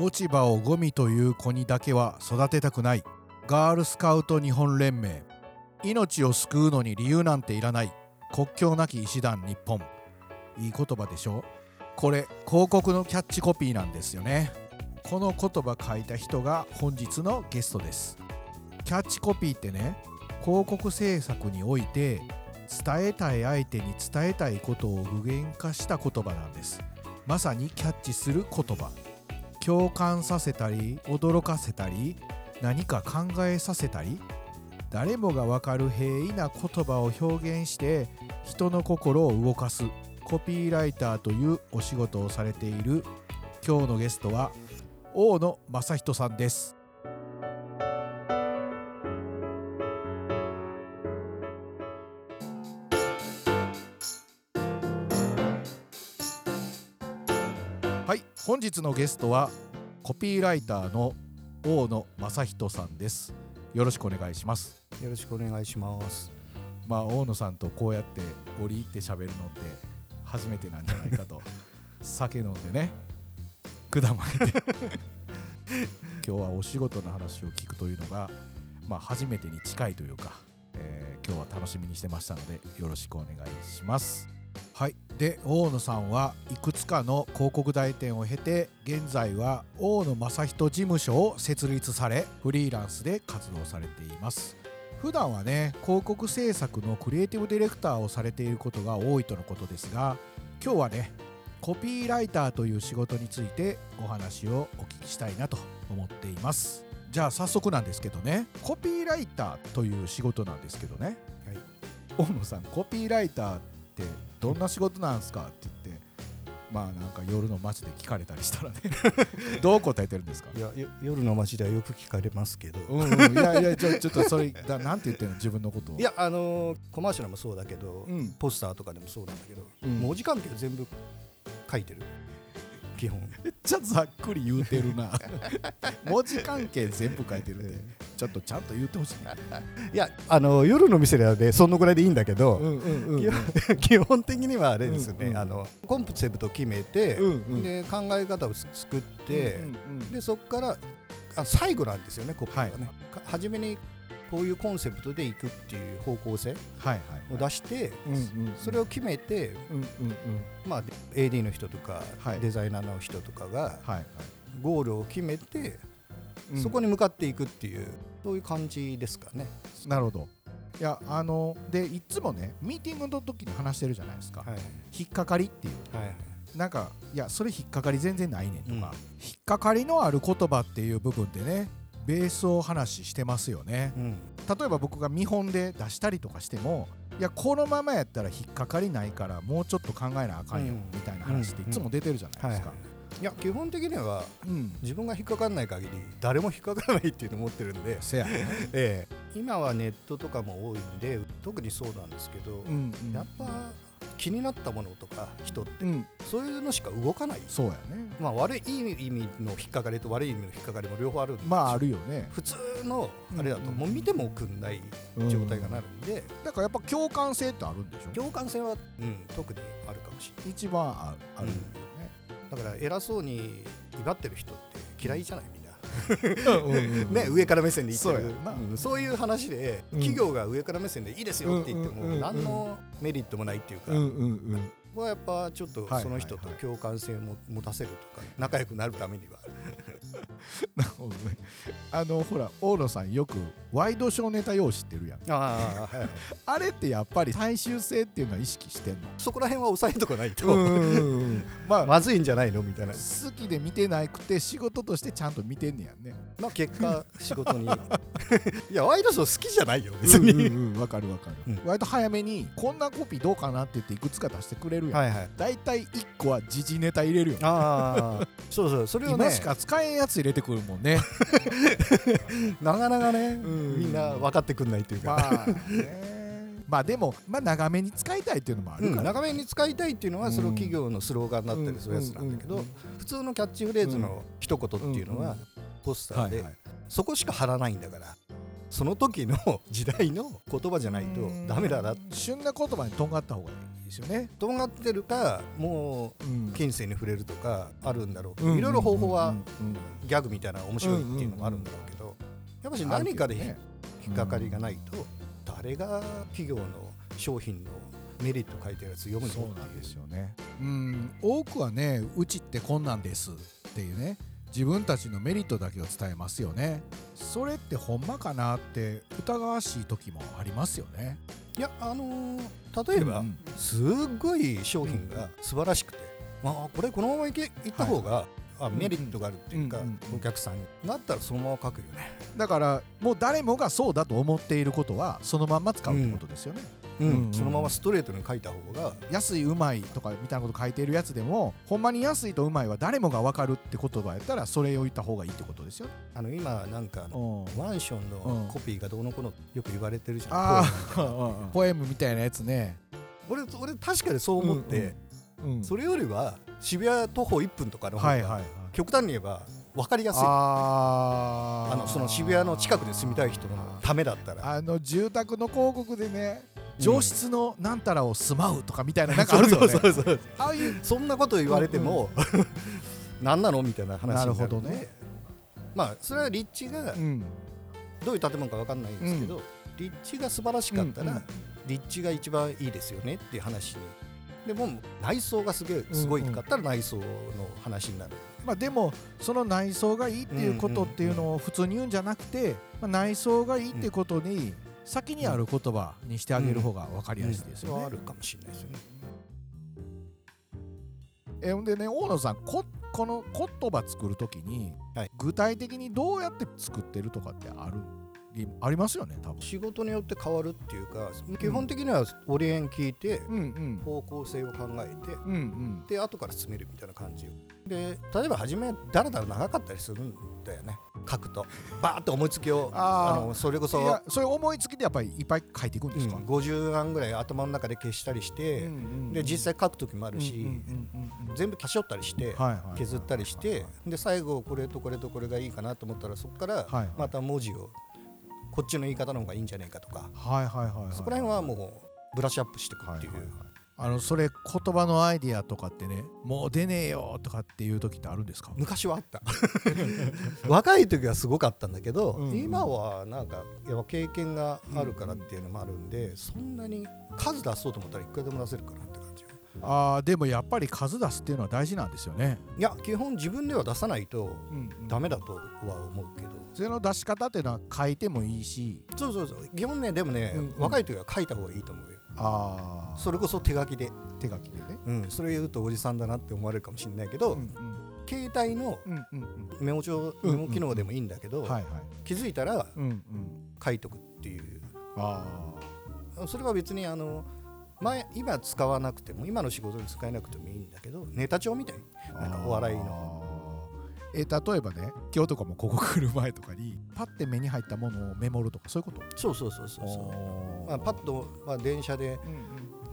落ち葉をゴミという子にだけは育てたくない。ガールスカウト日本連盟。命を救うのに理由なんていらない。国境なき医師団日本。いい言葉でしょ？これ広告のキャッチコピーなんですよね。この言葉書いた人が本日のゲストです。キャッチコピーってね広告制作において伝えたい相手に伝えたいことを具現化した言葉なんです。まさにキャッチする言葉。共感させたり驚かせたり何か考えさせたり誰もがわかる平易な言葉を表現して人の心を動かすコピーライターというお仕事をされている今日のゲストは大野正人さんです。はい本日のゲストはコピーライターの大野正人さんです。よろしくお願いします。よろしくお願いします。まあ大野さんとこうやって折り入って喋るのって初めてなんじゃないかと。酒飲んでね管巻いて。今日はお仕事の話を聞くというのがまあ初めてに近いというか、えー今日は楽しみにしてましたのでよろしくお願いしますはい。で大野さんはいくつかの広告代理店を経て現在は大野正人事務所を設立されフリーランスで活動されています。普段はね広告制作のクリエイティブディレクターをされていることが多いとのことですが今日はねコピーライターという仕事についてお話をお聞きしたいなと思っています。じゃあ早速なんですけどねコピーライターという仕事なんですけどね。はい。大野さんコピーライターってどんな仕事なんですかって言ってまあなんか夜の街で聞かれたりしたらね どう答えてるんですか？いやよ夜の街ではよく聞かれますけど。うんうん、いやいやちょ ちょっとそれだなんて言ってんの自分のことを？いやあのーコマーシャルもそうだけど、うんポスターとかでもそうなんだけど、うん文字関係全部書いてる。基本。めっちゃざっくり言うてるな。文字関係全部書いてるんでちょっとちゃんと言ってほしい。いやあの夜の店ではねそのぐらいでいいんだけど、うんうんうん 基本的にはあれですよね、うんうんあのコンセプトを決めて、うんうん。で考え方を作って、うんうんでそこからあ最後なんですよねコピーはね、はい。か初めにこういうコンセプトでいくっていう方向性を出して、それを決めて、まあ、AD の人とか、はい。デザイナーの人とかがゴールを決めて、うん。そこに向かっていくっていうそういう感じですかね。なるほど。いやあのでいつもねミーティングの時に話してるじゃないですか、はい引っかかりっていう。はい。なんかいやそれ引っかかり全然ないねんとか、うん。引っかかりのある言葉っていう部分でねベースを話してますよね。うん。例えば僕が見本で出したりとかしてもいやこのままやったら引っかかりないからもうちょっと考えなあかんよ、うんみたいな話っていつも出てるじゃないですか、いや基本的にはうん。自分が引っかかんない限り誰も引っかからないっていうのを持ってるんで、せやね。ええ。今はネットとかも多いんで特にそうなんですけど、うんうん。やっぱ気になったものとか人ってうん。そういうのしか動かない。そうやね。まあ悪いいい意味の引っかかりと悪い意味の引っかかりも両方あるんですよまああるよね。普通のあれだとうん。もう見てもくんない状態がなるんで、だからやっぱ共感性ってあるんでしょ？共感性は、うん、特にあるかもしれない。一番ああるよね、だから偉そうに威張ってる人って嫌いじゃない？ね、上から目線で言ってそうや。るなうんそういう話で、うん。企業が上から目線でいいですよって言っても、何のメリットもないっていうか、はやっぱちょっとその人と共感性をも持たせるとか仲良くなるためには なるほどね。あのほら大野さんよくワイドショーネタ用紙ってるやん。あ、はい、あれってやっぱり大衆性っていうのは意識してんの？そこら辺は抑えとかないと、まあまずいんじゃないの？みたいな、好きで見てなくて仕事としてちゃんと見てんねやんね。まあ、結果仕事に。いやワイドショー好きじゃないよ別に、うんうんうかるわかる、うん。割と早めにこんなコピーどうかなって言っていくつか出してくれるやん、はいはい。大体1個は時事ネタ入れるよねああそうそう。それをね今しか使えんやつ入れてくるもんね。なかなかね、ん。みんな分かってくんないっていうか、まあね。まあでも、まあ、長めに使いたいっていうのもあうん、るから、長めに使いたいっていうのはうんその企業のスローガンだったりするやつなんだけど、うん。うん。普通のキャッチフレーズの一言っていうのは、うん。うん。ポスターで、そこしか貼らないんだからその時の 時代の言葉じゃないとダメだな旬な言葉にとんがった方がいいですよね。とんがってるかもううん近世に触れるとかあるんだろう。けどいろいろ方法はギャグみたいな面白いっていうのもあるんだろうけどやっぱし何かで引っかかりがないと誰が企業の商品のメリット書いてるやつ読むの？そうなんですよね。うん。多くはねうちってこんなんですっていうね自分たちのメリットだけを伝えますよね。それってほんまかなって疑わしい時もありますよね。いやあのー例えば、うん。すっごい商品が素晴らしくて、まあこれこのままいけいった方が、あメリットがあるっていうか、うんうんうん。お客さんになったらそのまま書くよね、だからもう誰もがそうだと思っていることはそのまんま使うってことですよね、うんうんうんそのままストレートに書いた方が安いうまいとかみたいなこと書いているやつでもほんまに安いとうまいは誰もが分かるって言葉やったらそれを言った方がいいってことですよ。ねあの今なんかマンションうん。のコピーがどうのこうのよく言われてるじゃん、あポエム。みたいなやつね、俺俺確かにそう思って、うん、それよりは渋谷徒歩1分とかの方が、極端に言えば分かりやすい。あのその渋谷の近くで住みたい人のためだったら。あの住宅の広告でねうん上質のなんたらを住まうとかみたいななんかあるよねああいうそんなこと言われても、何なのみたいな話になるほどね。まあそれは立地がうん。どういう建物か分かんないんですけど、立地が素晴らしかったら、うんうん。立地が一番いいですよねっていう話に。でも内装がすげえすごいかったら内装の話になる、まあでもその内装がいいっていうことっていうのを普通に言うんじゃなくて、まあ、内装がいいってことに先にある言葉にしてあげる方が分かりやすいですよね。あるかもしれないですよね。えほんでね大野さんここの言葉作るときに、はい。具体的にどうやって作ってるとかってある？ありますよね多分。仕事によって変わるっていうか基本的にはオリエン聞いてうんうん。方向性を考えてうんうん。で後から詰めるみたいな感じで例えば初めだらだら長かったりするんだよね書くとバーッと思いつきをあのそれこそそういう思いつきでやっぱりいっぱい書いていくんですか、うん50案ぐらい頭の中で消したりして、うんうんうんで実際書く時もあるし、うんうんうんうん全部消し取ったりして、はいはいはい削ったりしてで最後これとこれとこれがいいかなと思ったらそこからはいはい。また文字をこっちの言い方の方がいいんじゃないかとか。はいはいはいはいそこら辺はもうブラッシュアップしていくっていう、はいはいはいあのそれ言葉のアイディアとかってねもう出ねえよとかっていう時ってあるんですか？昔はあった。若い時はすごかったんだけど、うん。うん今はなんかやっぱ経験があるからっていうのもあるんで、そんなに数出そうと思ったらいくらでも出せるかなって感じあーでもやっぱり数出すっていうのは大事なんですよね、いや基本自分では出さないとうんダメだとは思うけど。それの出し方っていうのは書いてもいいし。そうそうそう。基本ねでもね、うんうん。若い時は書いた方がいいと思うよああそれこそ手書きで、手書きでね。うん、それ言うとおじさんだなって思われるかもしれないけど、うん。携帯のうんうんうん。メモ帳うんメモ機能でもいいんだけど、気づいたら書いとくっていう。あそれは別にあの前今使わなくても今の仕事に使えなくてもいいんだけどネタ帳みたいなんかお笑いのえ例えばね今日とかもここ来る前とかにパッて目に入ったものをメモるとかそういうこと？そうそうそうそうそう、まあ、パッと、まあ、電車でう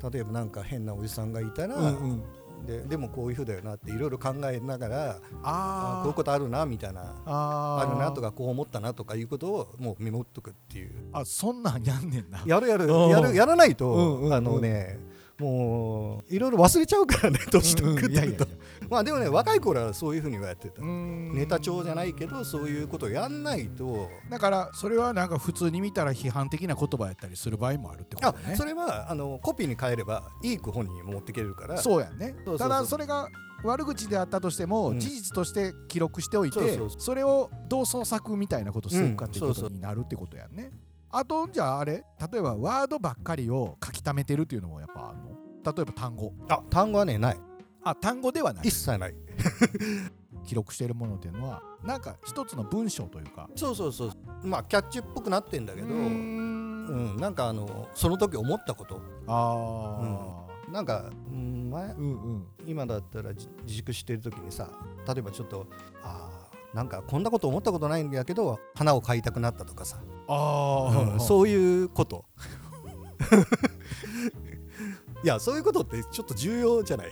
ん例えばなんか変なおじさんがいたら、うんうん。うんででもこういうふうだよなっていろいろ考えながらああこういうことあるなみたいな。ああるなとかかこう思ったなとかいうことをもうメモっとくっていう。あそんなんやんねんな。やるやる。うんやるやらないと、うんうんうん。あのねもういろいろ忘れちゃうからね年取ってくると。まあでもね若い頃はそういうふうにはやってた。ネネタ帳じゃないけどそういうことをやんないと。だからそれはなんか普通に見たら批判的な言葉やったりする場合もあるってことね。それはあのコピーに変えればいい句本人に持っていけるから。そうやんね。そうそうそう。ただそれが悪口であったとしても、うん。事実として記録しておいてそうそうそう。それをどう創作みたいなことするかっていうことになるってことやんね、あとじゃああれ例えばワードばっかりを書き溜めてるっていうのもやっぱあるの？例えば単語。あ単語はねない。あ単語ではない。一切ない。記録しているものっていうのはなんか一つの文章というか。そうそうそう。まあキャッチっぽくなってんだけどうん。んなんかあのその時思ったこと。あなんか、うん、前ーうんうん。今だったらじ自粛してる時にさ例えばちょっとあーなんかこんなこと思ったことないんだけど花を買いたくなったとかさ、ああ、うんそういうこと。いやそういうことってちょっと重要じゃない。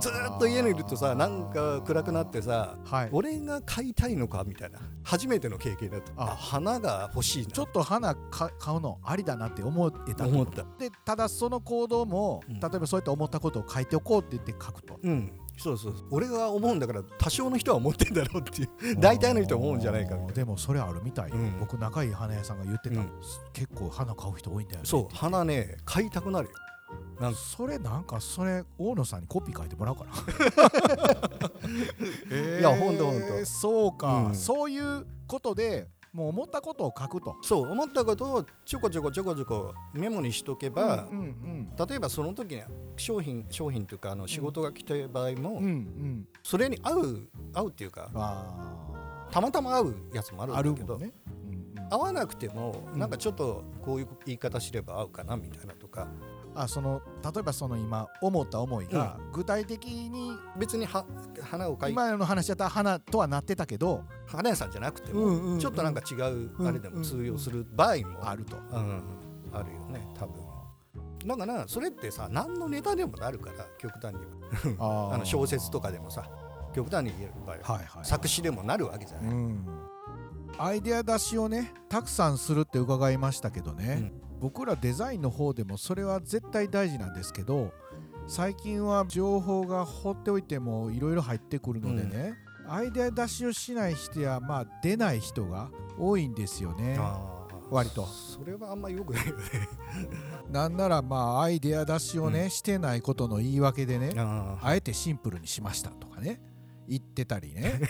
ずーっと家にいるとさなんか暗くなってさ、はい、俺が買いたいのかみたいな。初めての経験だと。あ。あ花が欲しいな。ちょっと花か買うのありだなって思えたと。思った。でただその行動も、うん。例えばそうやって思ったことを書いておこうって言って書くと。うんそうそう俺が思うんだから多少の人は思ってんだろうっていう。大体の人は思うんじゃないかみたいな。でもそれあるみたい、うん。僕仲いい花屋さんが言ってた、うん。結構花買う人多いんだよね。そう花ね買いたくなるよ。なんか。それなんかそれ大野さんにコピー書いてもらおうかな。いやほんとほんと。そうか、うん。そういうことでもう思ったことを書くと。そう思ったことをちょこちょこちょこちょこメモにしとけば、うんうん例えばその時に商品商品というかあの仕事が来た場合も、うんうん。うんそれに合う合うっていうかあたまたま合うやつもあるんだけど、ね、うんうん。合わなくてもうんなんかちょっとこういう言い方すれば合うかなみたいなとかあその例えばその今思った思いが具体的に別には花を描い今の話だったら花とはなってたけど、花屋さんじゃなくても、うんうんうんちょっとなんか違うあれでも通用する場合もあると。うん、あるよね多分。だからそれってさ何のネタでもなるから極端にあ あの小説とかでもさ極端に言えばはいはい、作詞でもなるわけじゃない、うん、アイデア出しをねたくさんするって伺いましたけどね、僕らデザインの方でもそれは絶対大事なんですけど最近は情報が放っておいてもいろいろ入ってくるのでね、アイデア出しをしない人やまあ出ない人が多いんですよね。割と。それはあんま良くないよね。なんならまあアイデア出しをね、うん。してないことの言い訳でねああえてシンプルにしましたとかね言ってたりね。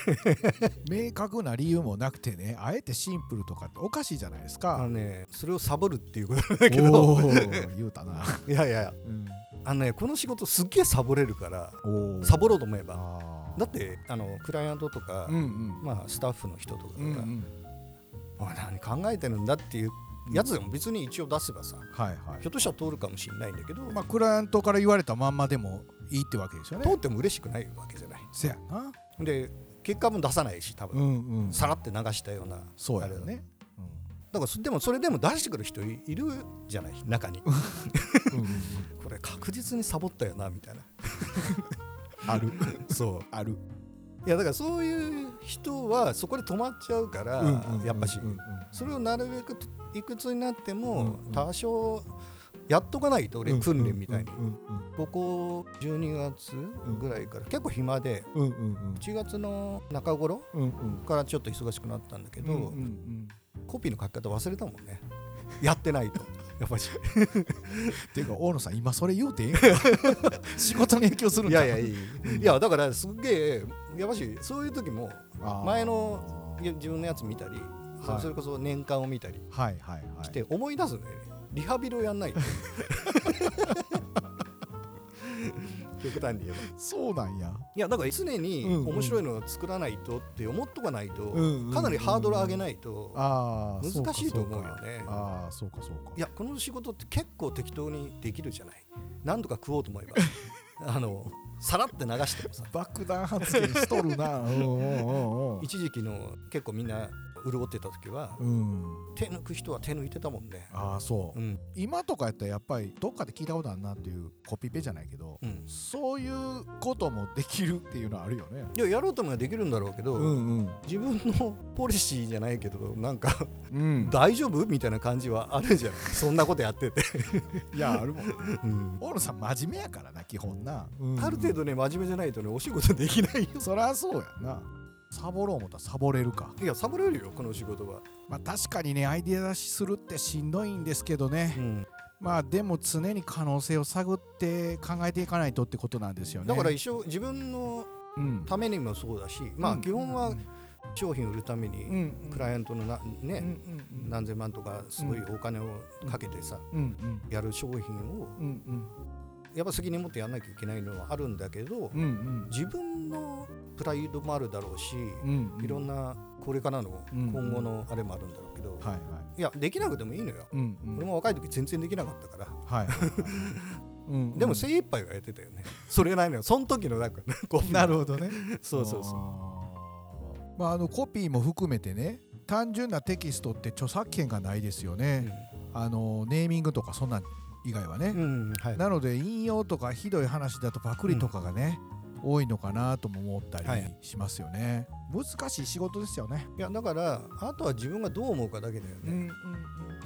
明確な理由もなくてねあえてシンプルとかっておかしいじゃないですあのか。ねそれをサボるっていうことだけど。言うたな。いやいや。うん。あのねこの仕事すっげえサボれるからサボろうと思えば。だってあのクライアントとか、うんうん。まあ、スタッフの人とかが、うんうん。何考えてるんだっていうやつでも別に一応出せばさはいはい。ひょっとしたら通るかもしれないんだけど、まあクライアントから言われたまんまでもいいってわけですよね。通っても嬉しくないわけじゃない。せやな。で結果も出さないし多分、うんうん。さらって流したようなあれだそうやね。だからそでもそれでも出してくる人いいるじゃない？中に。うんうんうん。これ確実にサボったよなみたいな。ある。そうある。いやだからそういう人はそこで止まっちゃうから、やっぱし、うんうんそれをなるべくいくつになってもうんうん。多少やっとかないと俺訓練みたいに。ここ12月ぐらいから結構暇でうんうんうん。1月の中頃からちょっと忙しくなったんだけど、コピーの書き方忘れたもんね。やってないと。やっぱし ていうか大野さん今それ言うてええんか 仕事に影響するんかいやいやいい。いやだからすっげえやっぱしそういう時も前のいや自分のやつ見たり、そはい。それこそ年間を見たりして思い出すねリハビリをやんないと。極端に言えば。そうなんや。いやだから常に面白いのを作らないとって思っとかないと、うんうんうんかなりハードル上げないと難しいと思うよね。ああそうかそうか。いやこの仕事って結構適当にできるじゃない。何とか食おうと思えば。あのさらって流してもさ。爆弾発言しとるな。一時期の結構みんな潤ってた時はうん。手抜く人は手抜いてたもんねああそう。うん。今とかやったらやっぱりどっかで聞いたことあるなっていうコピペじゃないけどうん。そういうこともできるっていうのはあるよね。いややろうと思えばできるんだろうけど、んうん。自分のポリシーじゃないけどなんかうん。大丈夫みたいな感じはあるじゃないそんなことやってて、いやあるもん。うん。大野さん真面目やからな基本な、ある程度ね真面目じゃないとねお仕事できないよ。そりゃそうやなサボろう思ったらサボれるか。いやサボれるよこの仕事は、まあ確かにねアイデア出しするってしんどいんですけどね、うん。まあでも常に可能性を探って考えていかないとってことなんですよね。だから一生自分のうん。ためにもそうだしまあうん。基本は商品売るためうん。にクライアントのなね、うんうん何千万とかすごいお金をかけてさ、うん。うん。やる商品をやっぱ責任持ってやんなきゃいけないのはあるんだけど、うんうん。自分のプライドもあるだろうし、うんいろんなこれからのうん今後のあれもあるんだろうけど、はいはい。いやできなくてもいいのよ、うんうん。俺も若い時全然できなかったから、はいはいはい。うんでも精一杯はやってたよね。それないのよその時のなんかなるほどね。そうそうそう。うまああのコピーも含めてね単純なテキストって著作権がないですよね、あのネーミングとかそんなん以外はね、うんはい。なので引用とかひどい話だとパクリとかがね、多いのかなとも思ったりはい。しますよね、難しい仕事ですよね。いやだからあとは自分がどう思うかだけだよね、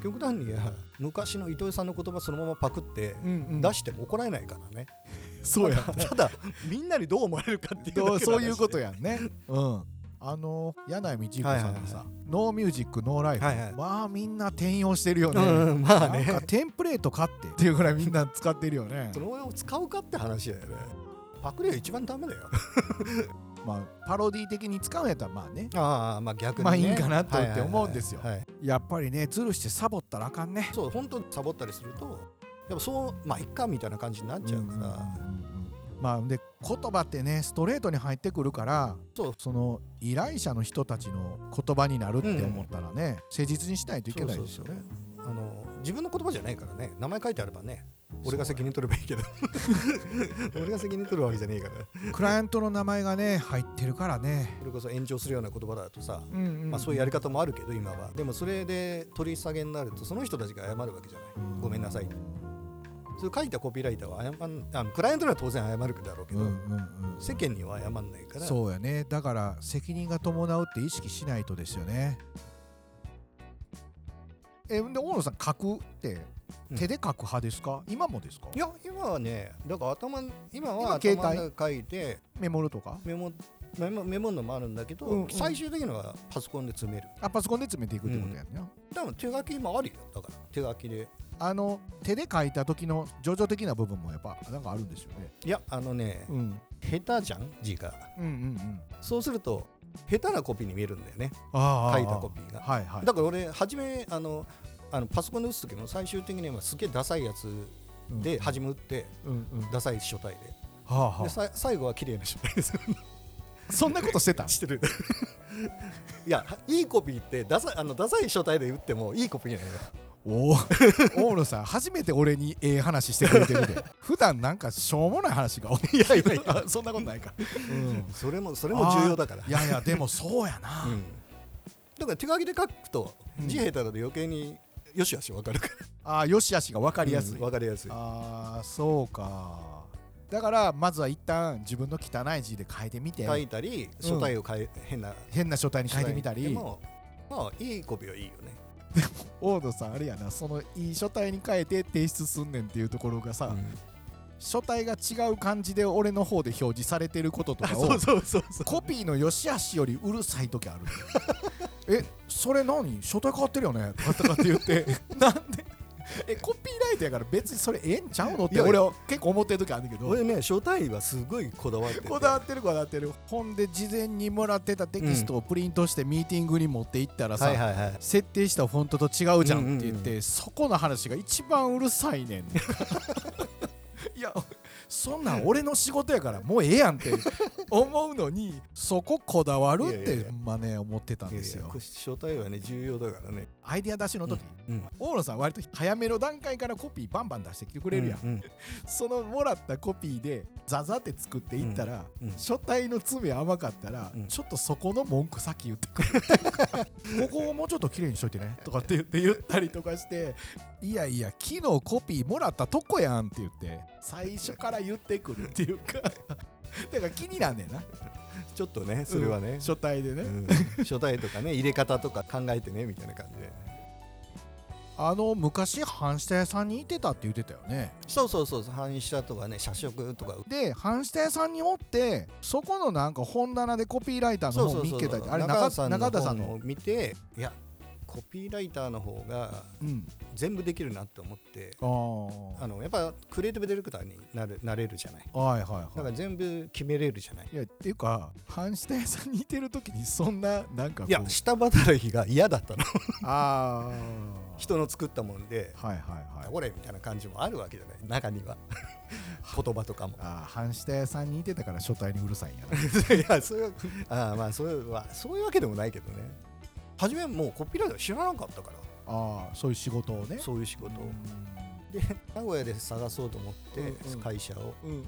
極端には昔の糸井さんの言葉そのままパクってうんうん。出しても怒られないからね、そうやただみんなにどう思われるかっていうそういうことやんね。うんあの柳井道彦さんのさ、はいノーミュージックノーライフ、はいはい。まあみんな転用してるよね、うんまあなんかねテンプレート買って。っていうぐらいみんな使ってるよね。そのまま使うかって話だよね。パクリは一番ダメだよ。まあパロディ的に使うんやったらまあね。ああまあ逆に、ね、まあいいんかなとって思うんですよ。やっぱりねズルしてサボったらあかんね。そう本当にサボったりするとやっぱそうまあいっかみたいな感じになっちゃうから、うんまあで言葉ってねストレートに入ってくるからその依頼者の人たちの言葉になるって思ったらね、誠実にしないといけないですよね。あの自分の言葉じゃないからね。名前書いてあればね俺が責任取ればいいけど。俺が責任取るわけじゃねえから。クライアントの名前がね入ってるからね、それこそ炎上するような言葉だとさ、うんうん。まあ、そういうやり方もあるけど今は。でもそれで取り下げになるとその人たちが謝るわけじゃない。ごめんなさいそれ書いたコピーライターは謝んあクライアントには当然謝るだろうけど、うんうんうん世間には謝んないから。そうやね。だから責任が伴うって意識しないとですよね。えで大野さん書くってうん。手で書く派ですか、今もですか？いや今はねだから頭今は今携帯？書いてメモるとか？メモメモメモるのもあるんだけど、うんうん。最終的にはパソコンで詰める。あパソコンで詰めていくってことやんな、多分手書きもあるよ。だから手書きであの手で書いた時の叙々的な部分もやっぱなんかあるんですよね、いやあのねうん、下手じゃん字が。うんうんうん。そうすると下手なコピーに見えるんだよね。あ書いたコピーが。はいはい。だから俺初めあのあのパソコンで打つ時も最終的にはすげえダサいやつで初め打ってうんうん。はダサい書体で。あはでさ最後は綺麗な書体です。あ そんなことしてたしてる。いやいいコピーってダサいあのダサい書体で打ってもいいコピーなのよお お大野さん初めて俺にええ話してくれてるで。普段なんかしょうもない話が多いいやいや。いやあそんなことないか、うん、それもそれも重要だから。いやいやでもそうやな、うん。だから手書きで書くとうん。字下手だと余計によしよし分かるかああよしあしが分からりやすい、うん分かりやすい。ああそうか。だからまずは一旦自分の汚い字で書いてみて。書いたり書体を変え、変な変な書体に書いてみたり。でもまあいいコピーはいいよね 大野さんあれやなそのいい書体に変えて提出すんねんっていうところがさ、書体が違う感じで俺の方で表示されてることとかを コピーの良し悪しよりうるさい時あるえそれ何？書体変わってるよね？とかって言って。なんで？えコピーライターやから別にそれええんちゃうのって俺は結構思ってる時あるんだけど。俺ね書体はすごいこだわってて。こだわってるこだわってる。ほんで事前にもらってたテキストをプリントしてミーティングに持っていったらさ、設定したフォントと違うじゃんって言って、そこの話が一番うるさいねん。いやそんなん俺の仕事やからもうええやんって思うのにそここだわるってまあね思ってたんですよ。書体はね重要だからね。アイデア出しの時、うん大野さん割と早めの段階からコピーバンバン出してきてくれるやん、うんうん。そのもらったコピーでザザって作っていったら、うんうん。書体の詰め甘かったら、うん。ちょっとそこの文句さっき言ってくる ここをもうちょっと綺麗にしといてね。とかって言って言ったりとかしていやいや昨日コピーもらったとこやんって言って最初から言ってくるっていうか。だから気になんねんな。ちょっとねそれはね。うん、書体でね、うん。書体とかね 入れ方とか考えてねみたいな感じで。あの昔半下屋さんにいてたって言ってたよね。そうそうそう反射とかね写食とか。で半下屋さんにおってそこのなんか本棚でコピーライターの本見っけたりあれ中中田さんの？を見ていやコピーライターの方がうん。全部できるなって思ってあー。あのやっぱクリエイティブディレクターになるなれるじゃない。はいはいはい。だから全部決めれるじゃない。いやっていうか半下屋さんにいてる時にそんななんかいや下働きが嫌だったの。あ 人の作ったもんであはいはいはい。これみたいな感じもあるわけじゃない。中には。言葉とかも。ああ半下屋さんにいてたから書体にうるさいんやな。いやそういうあーまあそういうはそういうわけでもないけどね初めもうコピーライター知らなかったから。ああそういう仕事をね。そういう仕事を。で名古屋で探そうと思って、うんうん。会社を。うんうん。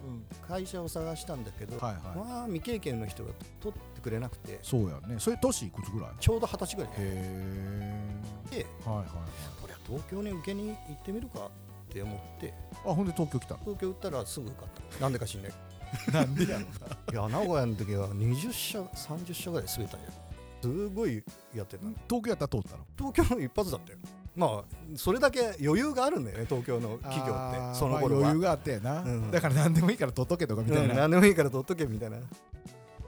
会社を探したんだけど、はいはい。まあ未経験の人が取ってくれなくて。そうやね。それ年いくつぐらい？へちょうど二十歳ぐらい。え。ではいはいはい。これは東京に受けに行ってみるかって思って。あほんで東京来たの？東京売ったらすぐ受かった。なんでか知んない。なんでやろ いや名古屋の時は20社30社ぐらい滑ったんやすごいやってた東京やったら通ったの？東京の一発だったよ。まあそれだけ余裕があるんだよね東京の企業ってその頃は、まあ、余裕があってな、うん、だから何でもいいから取っとけとかみたいな、うん、何でもいいから取っとけみたいな。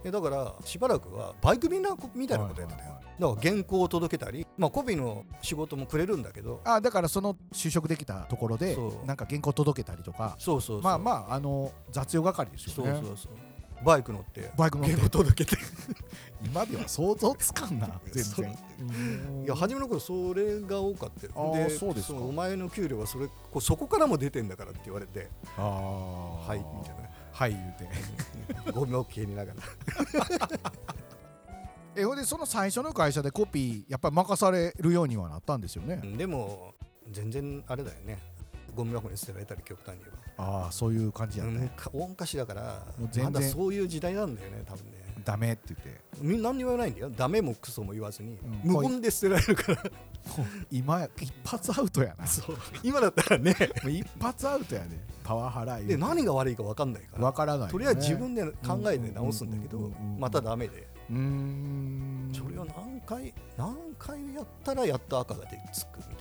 えだからしばらくはバイク便なみたいなことやってたよ、だから原稿を届けたり、まあ、コピーの仕事もくれるんだけど。あだからその就職できたところでなんか原稿届けたりとか。そうそう。まあまああの雑用係ですよね。そうそうそうバイク乗ってバイク乗って。原稿届けて。今では想像つかんな全然。いや初めの頃それが多かったでそうですお前の給料はそれこそこからも出てんだからって言われて。ああはいみたいな。はい言うて。ゴミを消えにながら。えほんでその最初の会社でコピーやっぱり任されるようにはなったんですよね？でも全然あれだよねゴミ箱に捨てられたり極端に言えば。ああそういう感じやね大昔だからまだそういう時代なんだよね多分ね。ダメって言って。みんな何にも言わないんだよ。ダメもクソも言わずに、うん、無言で捨てられるから。今一発アウトやな。そう。今だったらね。一発アウトやね。パワハラで何が悪いか分かんないから。分からない、ね、とりあえず自分で考えて直すんだけどまたダメで。うん。それを何回何回やったらやっと赤が出つくみ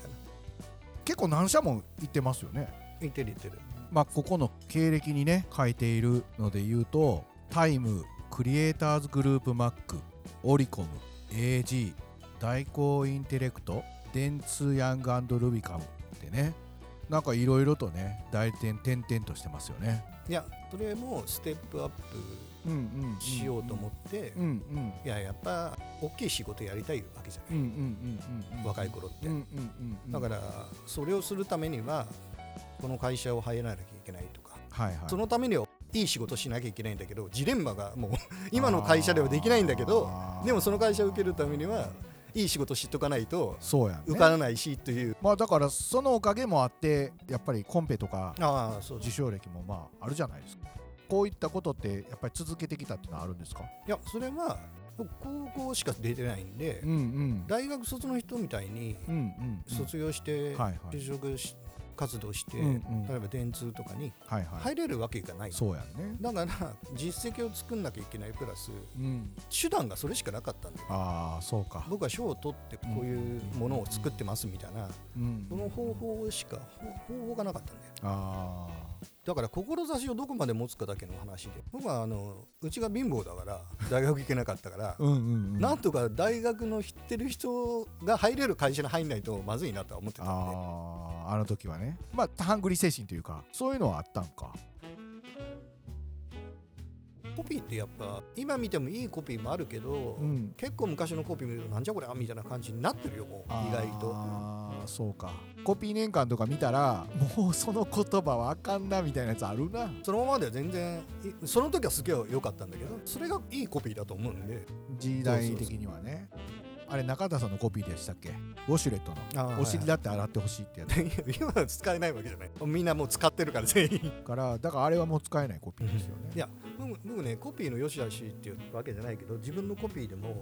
結構何社も行ってますよね。行ってる行ってる。まあここの経歴にね書いているので言うとタイムクリエイターズグループマックオリコム AG 大光インテレクト電通ヤングルビカムってねなんかいろいろとね代理店転々としてますよね。いやそれもステップアップしようと思っていややっぱ大きい仕事やりたいわけじゃない。若い頃って。だからそれをするためにはこの会社を入らなきゃいけないとか、はいはい、そのためにはいい仕事しなきゃいけないんだけどジレンマがもう今の会社ではできないんだけどでもその会社を受けるためにはいい仕事知っとかないと受からないしという、まあだからそのおかげもあってやっぱりコンペとか受賞歴もまああるじゃないですか。こういったことってやっぱり続けてきたっていうのはあるんですか？いやそれは高校しか出てないんで、うんうん、大学卒の人みたいに卒業して就職し活動して、うんうん、例えば電通とかに入れるわけがない、はいはい、そうやね。だから実績を作んなきゃいけないプラス、うん、手段がそれしかなかったんだよ。ああそうか。僕は賞を取ってこういうものを作ってますみたいな、うん、その方法しか方法がなかったんだよ。ああだから志をどこまで持つかだけの話で。僕はあのうちが貧乏だから 大学行けなかったからうん、なんとか大学の知ってる人が入れる会社に入んないとまずいなとは思ってたんで。ああの時はね。まあハングリー精神というかそういうのはあったんかコピーってやっぱ今見てもいいコピーもあるけど、うん、結構昔のコピー見るとなんじゃこれみたいな感じになってるよもう意外と。ああそうか。コピー年間とか見たらもうその言葉はあかんなみたいなやつあるな。そのままでは全然その時はすげえ良かったんだけどそれがいいコピーだと思うんで。時代的にはねあれ中田さんのコピーでしたっけ？ウォシュレットの。お尻だって洗ってほしいってやつ。今は使えないわけじゃない。みんなもう使ってるから全員。からだからあれはもう使えないコピーですよね。いや僕ねコピーの良し悪しっていうわけじゃないけど自分のコピーでも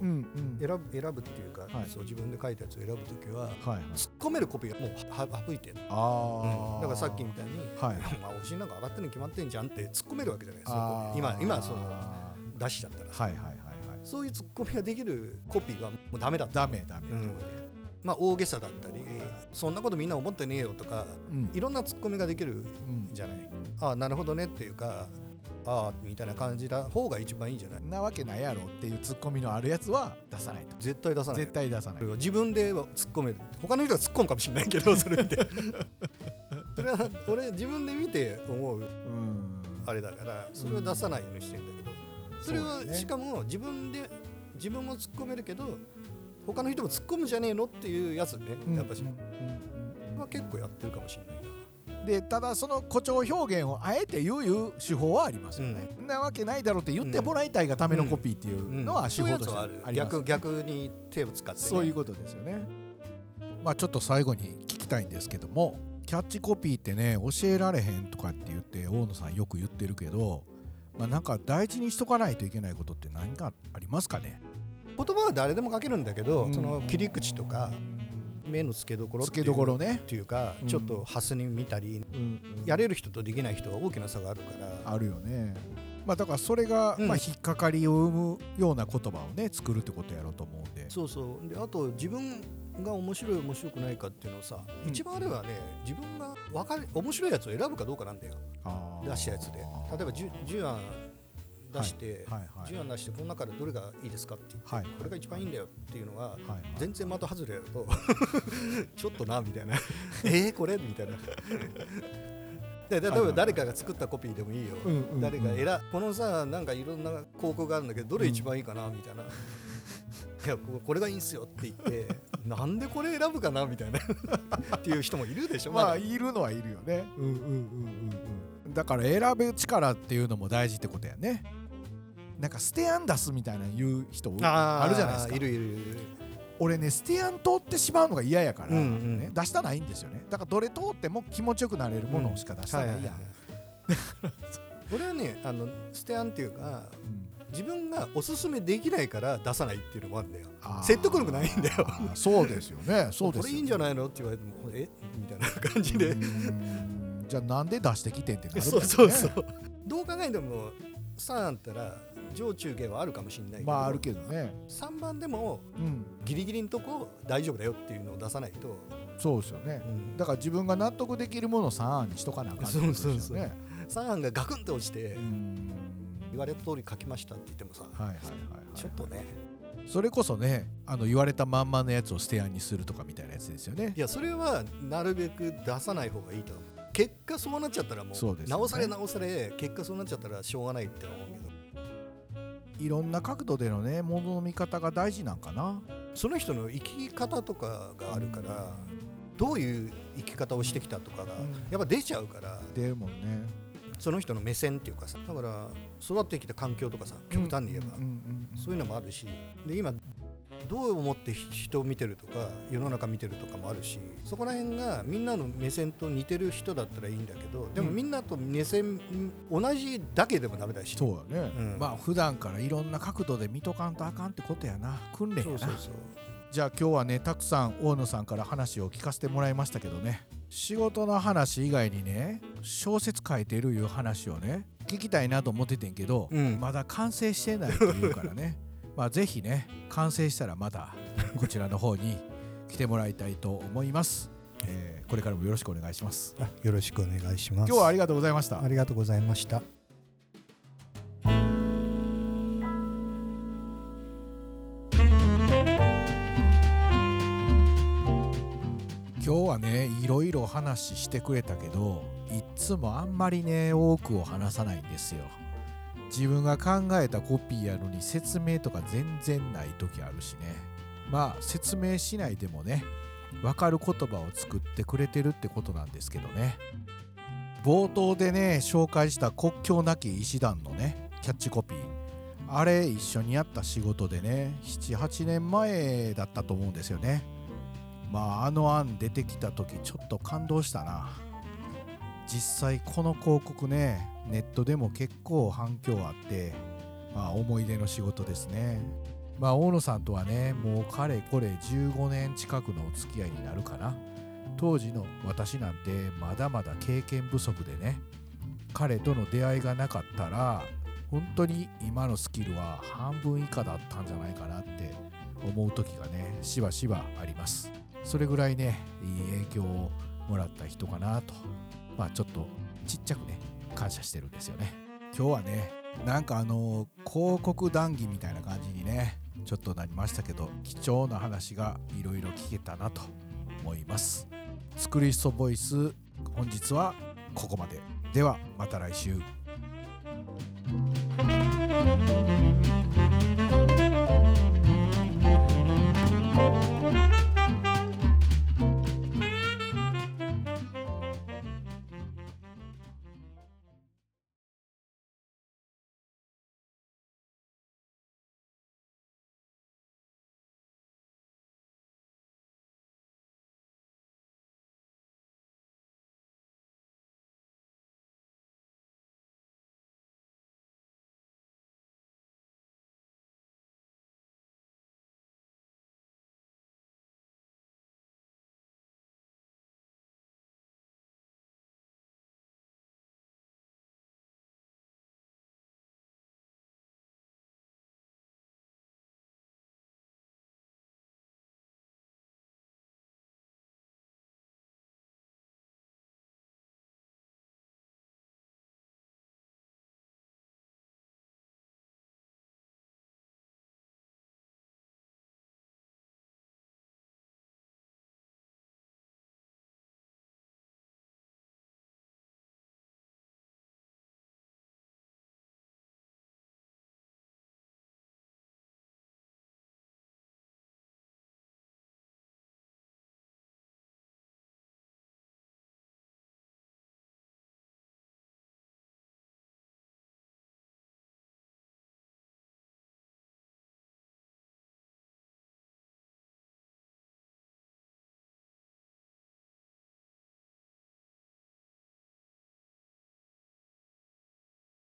選ぶ,、選ぶっていうか、はい、そう自分で書いたやつを選ぶ時は、はいはい、突っ込めるコピーがもう省いてるあ、うん、だからさっきみたいに、はい、まあお尻なんか上がってるに決まってんじゃんって突っ込めるわけじゃない。ですか今今その出しちゃったらはいはいはいそういうツッコミができるコピーはもうダメだったダメダメ、うん、まあ大げさだったりそんなことみんな思ってねえよとか、うん、いろんなツッコミができるんじゃない、うん、ああなるほどねっていうかああみたいな感じな方が一番いいんじゃない？なわけないやろっていうツッコミのあるやつは出さないと。絶対出さない。絶対出さない。自分では突っ込める。他の人は突っ込むかもしれないけどそれ見て。それは俺自分で見て思う、うん、あれだからそれは出さないようにしてんだけど、それは、しかも自分で自分も突っ込めるけど他の人も突っ込むじゃねえのっていうやつねやっぱし、うん。は結構やってるかもしれないな。でただその誇張表現をあえて言う手法はありますよね、うん、なわけないだろうって言ってもらいたいがためのコピーっていうのは手法としてあります、ね、逆逆に手を使って、ね、そういうことですよね。まあちょっと最後に聞きたいんですけどもキャッチコピーってね教えられへんとかって言って大野さんよく言ってるけどまあ、なんか大事にしとかないといけないことって何かありますかね？言葉は誰でも書けるんだけど、その切り口とか明目の付けどころ付けどころね。っていうか、ちょっとハスに見たり、やれる人とできない人は大きな差があるから。あるよね。まあだからそれが、まあ引っかかりを生むような言葉をね作るってことやろうと思うんで。そうそう。であと自分が面白い面白くないかっていうのをさ、うん、一番あれはね自分が分かる面白いやつを選ぶかどうかなんだよ。出したやつで例えば 10, 10案出して、はいはいはい、10案出してこの中でどれがいいですかって。言って、はい、これが一番いいんだよっていうのは、はいはい、全然的外れやると ちょっとなみたいな。えーこれ？みたいな。で例えば誰かが作ったコピーでもいいよ、うんうんうん、誰か選このさなんかいろんな広告があるんだけどどれ一番いいかなみたいな、うん、いやこれがいいんすよって言ってなんでこれ選ぶかなみたいな。っていう人もいるでしょまあいるのはいるよね。うんうんうんうんうんだから選ぶ力っていうのも大事ってことやね。なんかステアンダスみたいな言う人あるじゃないですか。いるいるいる。俺ねステアン通ってしまうのが嫌やから、ね、うんうん、出したないんですよね。だからどれ通っても気持ちよくなれるものしか出したないやん、俺はねあのステアンっていうか、うん。自分がおすすめできないから出さないっていうのもあるんだよ。説得力ないんだよ。そうですよね。そうです これいいんじゃないの？って言われてもえ？みたいな感じでじゃあなんで出してきてんってなるね、そうそうそう。どう考えても3あったら上中下はあるかもしれないけどまああるけどね。3番でも、うん、ギリギリのとこ大丈夫だよっていうのを出さないと。そうですよね、うん、だから自分が納得できるものを3案にしとかなあかんね、そうそうそう。3案がガクンと落ちて、うん。言われた通り書きましたって言ってもさ、はいはいはい、ちょっとね。それこそねあの言われたまんまのやつをステアにするとかみたいなやつですよね。いやそれはなるべく出さない方がいいと思う結果そうなっちゃったらもう、ね、直され直され結果そうなっちゃったらしょうがないって思うけど。いろんな角度でのねものの見方が大事なんかな。その人の生き方とかがあるから、どういう生き方をしてきたとかが、やっぱ出ちゃうから。出るもんね。その人の目線っていうかさだから育ってきた環境とかさ極端に言えば、そういうのもあるし。で今どう思って人を見てるとか世の中見てるとかもあるしそこら辺がみんなの目線と似てる人だったらいいんだけどでもみんなと目線同じだけでもダメだし。そうだね、うん、まあ普段からいろんな角度で見とかんとあかんってことやな訓練やな。そうそうそう。じゃあ今日はねたくさん大野さんから話を聞かせてもらいましたけどね。仕事の話以外にね小説書いてるいう話をね聞きたいなと思っててんけど、うん、まだ完成してないというからねまあぜひね完成したらまたこちらの方に来てもらいたいと思います、えー、これからもよろしくお願いします。よろしくお願いします。今日はありがとうございました。ありがとうございました。今日はねいろいろ話してくれたけどいっつもあんまりね多くを話さないんですよ自分が考えたコピーやのに説明とか全然ない時あるしね。まあ説明しないでもね分かる言葉を作ってくれてるってことなんですけどね。冒頭でね紹介した国境なき医師団のねキャッチコピー。あれ一緒にやった仕事でね78年前だったと思うんですよね。まああの案出てきた時ちょっと感動したな。実際この広告ねネットでも結構反響あってまあ思い出の仕事ですね。まあ大野さんとはねもうかれこれ15年近くのお付き合いになるかな。当時の私なんてまだまだ経験不足でね彼との出会いがなかったら本当に今のスキルは半分以下だったんじゃないかなって思う時がねしばしばあります。それぐらいねいい影響をもらった人かなと。まあちょっとちっちゃくね感謝してるんですよね。今日はねなんかあの広告談義みたいな感じにねちょっとなりましたけど貴重な話がいろいろ聞けたなと思います。作りストボイス本日はここまで。ではまた来週。thank you